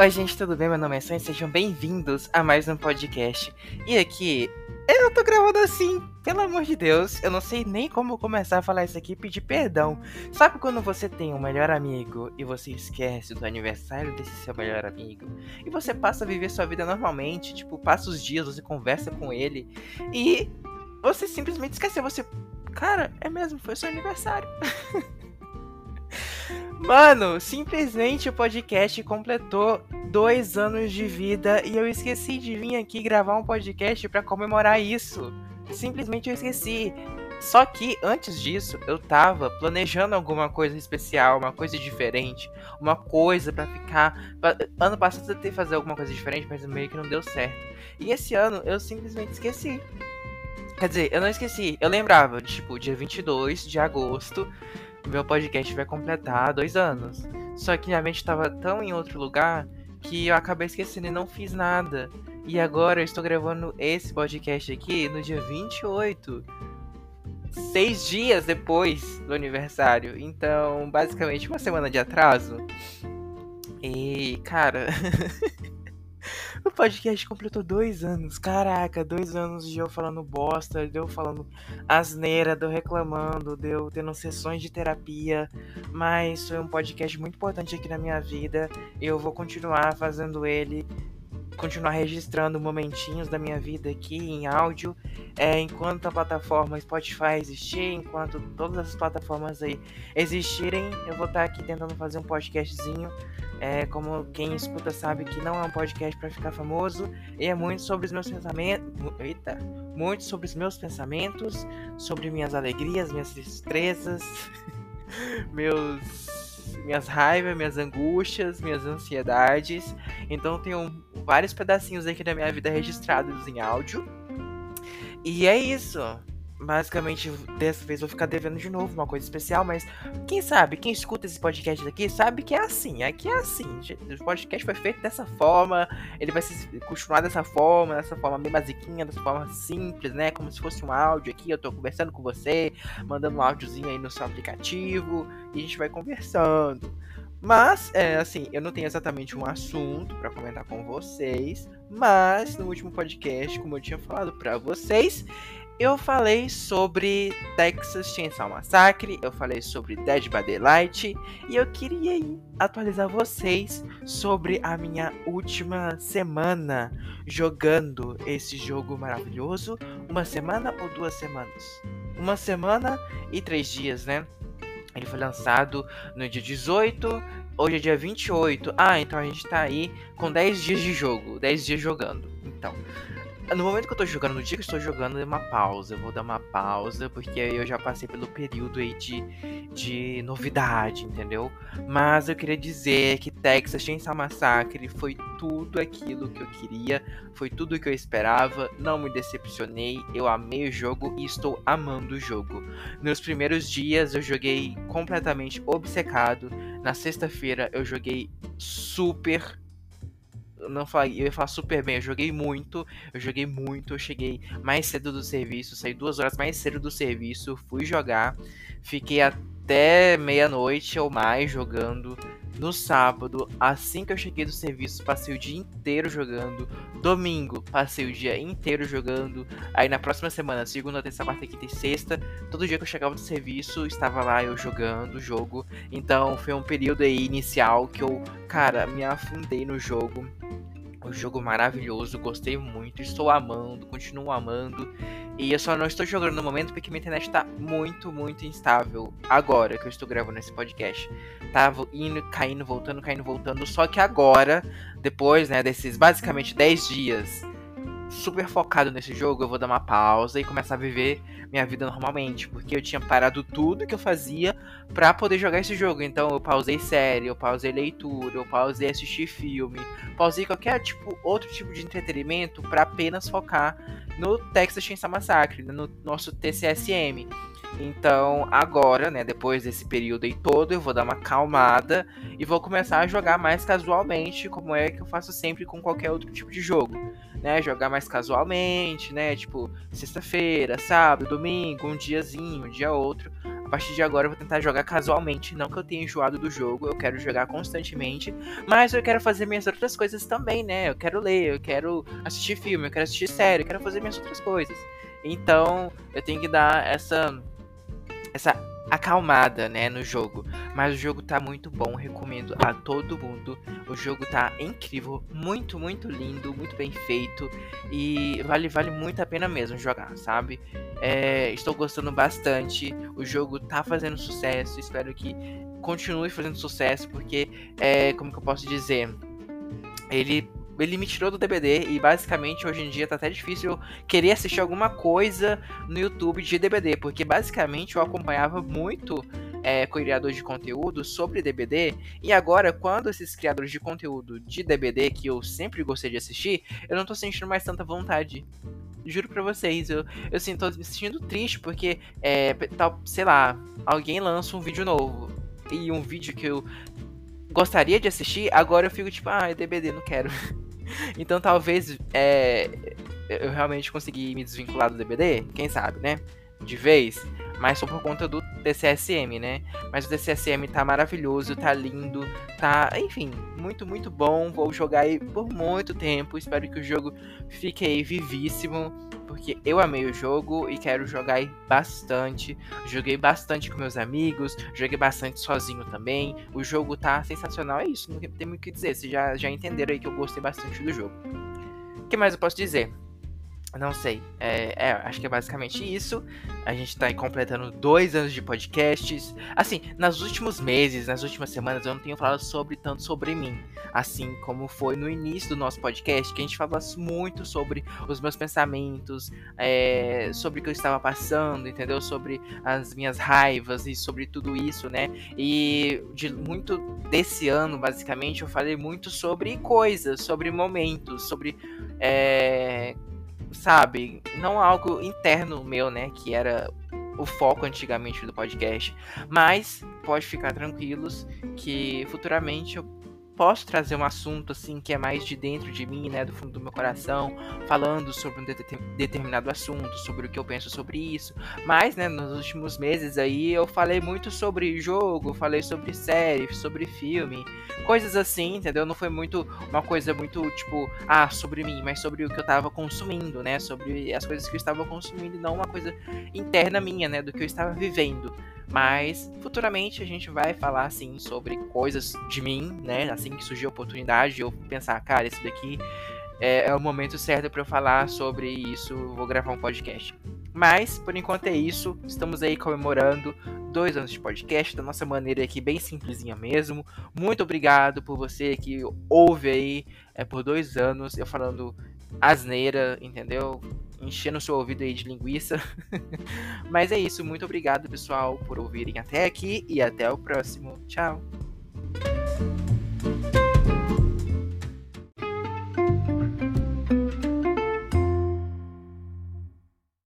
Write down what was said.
Oi, gente, tudo bem? Meu nome é Sonho, sejam bem-vindos a mais um podcast. E aqui, eu tô gravando assim, pelo amor de Deus, eu não sei nem como começar a falar isso aqui e pedir perdão. Sabe quando você tem um melhor amigo e você esquece do aniversário desse seu melhor amigo? E você passa a viver sua vida normalmente, tipo, passa os dias, você conversa com ele e você simplesmente esqueceu, você. Cara, é mesmo, foi seu aniversário. Mano, simplesmente o podcast completou dois anos de vida e eu esqueci de vir aqui gravar um podcast para comemorar isso. Simplesmente eu esqueci. Só que antes disso, eu tava planejando alguma coisa especial, uma coisa diferente, uma coisa para ficar. Ano passado eu tentei fazer alguma coisa diferente, mas meio que não deu certo. E esse ano eu simplesmente esqueci. Quer dizer, eu não esqueci, eu lembrava, tipo, dia 22 de agosto meu podcast vai completar dois anos. Só que minha mente estava tão em outro lugar que eu acabei esquecendo e não fiz nada. E agora eu estou gravando esse podcast aqui no dia 28. Seis dias depois do aniversário. Então, basicamente, uma semana de atraso. E, cara. O podcast completou dois anos. Caraca, dois anos de eu falando bosta, de eu falando asneira, de eu reclamando, de eu tendo sessões de terapia. Mas foi um podcast muito importante aqui na minha vida. Eu vou continuar fazendo ele continuar registrando momentinhos da minha vida aqui em áudio, é, enquanto a plataforma Spotify existir, enquanto todas as plataformas aí existirem, eu vou estar aqui tentando fazer um podcastzinho. É, como quem escuta sabe que não é um podcast para ficar famoso, e é muito sobre os meus pensamentos. Eita! Muito sobre os meus pensamentos, sobre minhas alegrias, minhas tristezas, meus minhas raivas, minhas angústias, minhas ansiedades. Então tenho vários pedacinhos aqui da minha vida registrados em áudio. E é isso basicamente, dessa vez vou ficar devendo de novo uma coisa especial, mas quem sabe, quem escuta esse podcast aqui sabe que é assim, aqui é assim. O podcast foi feito dessa forma, ele vai se continuar dessa forma, dessa forma bem basiquinha, dessa forma simples, né? Como se fosse um áudio aqui, eu tô conversando com você, mandando um áudiozinho aí no seu aplicativo, e a gente vai conversando. Mas, é, assim, eu não tenho exatamente um assunto para comentar com vocês, mas no último podcast, como eu tinha falado para vocês, eu falei sobre Texas Chainsaw Massacre, eu falei sobre Dead by Daylight e eu queria atualizar vocês sobre a minha última semana jogando esse jogo maravilhoso. Uma semana ou duas semanas? Uma semana e três dias, né? Ele foi lançado no dia 18, hoje é dia 28. Ah, então a gente tá aí com 10 dias de jogo, 10 dias jogando. Então, no momento que eu tô jogando, no dia que eu estou jogando, é uma pausa. Eu vou dar uma pausa, porque eu já passei pelo período aí de, de novidade, entendeu? Mas eu queria dizer que Texas Chainsaw Massacre foi tudo aquilo que eu queria, foi tudo que eu esperava, não me decepcionei, eu amei o jogo e estou amando o jogo. Nos primeiros dias eu joguei completamente obcecado, na sexta-feira eu joguei super não falei, eu ia falar super bem, eu joguei muito, eu joguei muito, eu cheguei mais cedo do serviço, saí duas horas mais cedo do serviço, fui jogar, fiquei até meia-noite ou mais jogando. No sábado, assim que eu cheguei do serviço, passei o dia inteiro jogando. Domingo, passei o dia inteiro jogando. Aí na próxima semana, segunda, terça, quarta, quinta e sexta, todo dia que eu chegava do serviço, estava lá eu jogando o jogo. Então foi um período aí inicial que eu, cara, me afundei no jogo um jogo maravilhoso, gostei muito, estou amando, continuo amando. E eu só não estou jogando no momento porque minha internet está muito, muito instável. Agora que eu estou gravando esse podcast. Tava indo, caindo, voltando, caindo, voltando. Só que agora, depois, né, desses basicamente 10 dias super focado nesse jogo, eu vou dar uma pausa e começar a viver minha vida normalmente, porque eu tinha parado tudo que eu fazia para poder jogar esse jogo. Então eu pausei série, eu pausei leitura, eu pausei assistir filme, pausei qualquer tipo outro tipo de entretenimento para apenas focar no Texas Chainsaw Massacre, no nosso TCSM. Então, agora, né, depois desse período aí todo, eu vou dar uma calmada e vou começar a jogar mais casualmente, como é que eu faço sempre com qualquer outro tipo de jogo, né? Jogar mais casualmente, né? Tipo, sexta-feira, sábado, domingo, um diazinho, um dia outro. A partir de agora eu vou tentar jogar casualmente, não que eu tenha enjoado do jogo, eu quero jogar constantemente, mas eu quero fazer minhas outras coisas também, né? Eu quero ler, eu quero assistir filme, eu quero assistir série, eu quero fazer minhas outras coisas. Então, eu tenho que dar essa essa acalmada, né, no jogo. Mas o jogo tá muito bom, recomendo a todo mundo. O jogo tá incrível, muito, muito lindo, muito bem feito e vale, vale muito a pena mesmo jogar, sabe? É, estou gostando bastante. O jogo tá fazendo sucesso, espero que continue fazendo sucesso, porque é, como que eu posso dizer? Ele ele me tirou do DBD e basicamente hoje em dia tá até difícil querer assistir alguma coisa no YouTube de DBD, porque basicamente eu acompanhava muito é, criadores de conteúdo sobre DBD e agora quando esses criadores de conteúdo de DBD que eu sempre gostei de assistir, eu não tô sentindo mais tanta vontade. Juro pra vocês, eu, eu sinto me sentindo triste porque, é, tal, sei lá, alguém lança um vídeo novo e um vídeo que eu gostaria de assistir, agora eu fico tipo, ah, é DBD, não quero. então talvez é, eu realmente consegui me desvincular do DBD, quem sabe, né? De vez, mas só por conta do DCSM, né? Mas o DCSM tá maravilhoso, tá lindo, tá, enfim, muito, muito bom. Vou jogar aí por muito tempo. Espero que o jogo fique aí vivíssimo porque eu amei o jogo e quero jogar bastante. Joguei bastante com meus amigos, joguei bastante sozinho também. O jogo tá sensacional, é isso, não tem muito o que dizer. Vocês já, já entenderam aí que eu gostei bastante do jogo. O que mais eu posso dizer? Não sei. É, é, acho que é basicamente isso. A gente tá completando dois anos de podcasts. Assim, nos últimos meses, nas últimas semanas, eu não tenho falado sobre tanto sobre mim. Assim como foi no início do nosso podcast, que a gente falava muito sobre os meus pensamentos, é, sobre o que eu estava passando, entendeu? Sobre as minhas raivas e sobre tudo isso, né? E de muito desse ano, basicamente, eu falei muito sobre coisas, sobre momentos, sobre. É, sabe, não algo interno meu, né, que era o foco antigamente do podcast, mas pode ficar tranquilos que futuramente eu posso trazer um assunto assim que é mais de dentro de mim, né, do fundo do meu coração, falando sobre um de determinado assunto, sobre o que eu penso sobre isso. Mas, né, nos últimos meses aí eu falei muito sobre jogo, falei sobre série, sobre filme, coisas assim, entendeu? Não foi muito uma coisa muito tipo, ah, sobre mim, mas sobre o que eu tava consumindo, né, sobre as coisas que eu estava consumindo não uma coisa interna minha, né, do que eu estava vivendo. Mas futuramente a gente vai falar assim sobre coisas de mim, né? Assim que surgir a oportunidade, eu pensar, cara, esse daqui é, é o momento certo para eu falar sobre isso, vou gravar um podcast. Mas, por enquanto é isso. Estamos aí comemorando dois anos de podcast da nossa maneira aqui, bem simplesinha mesmo. Muito obrigado por você que ouve aí é, por dois anos eu falando asneira, entendeu? Enchendo seu ouvido aí de linguiça. Mas é isso, muito obrigado, pessoal, por ouvirem até aqui e até o próximo. Tchau!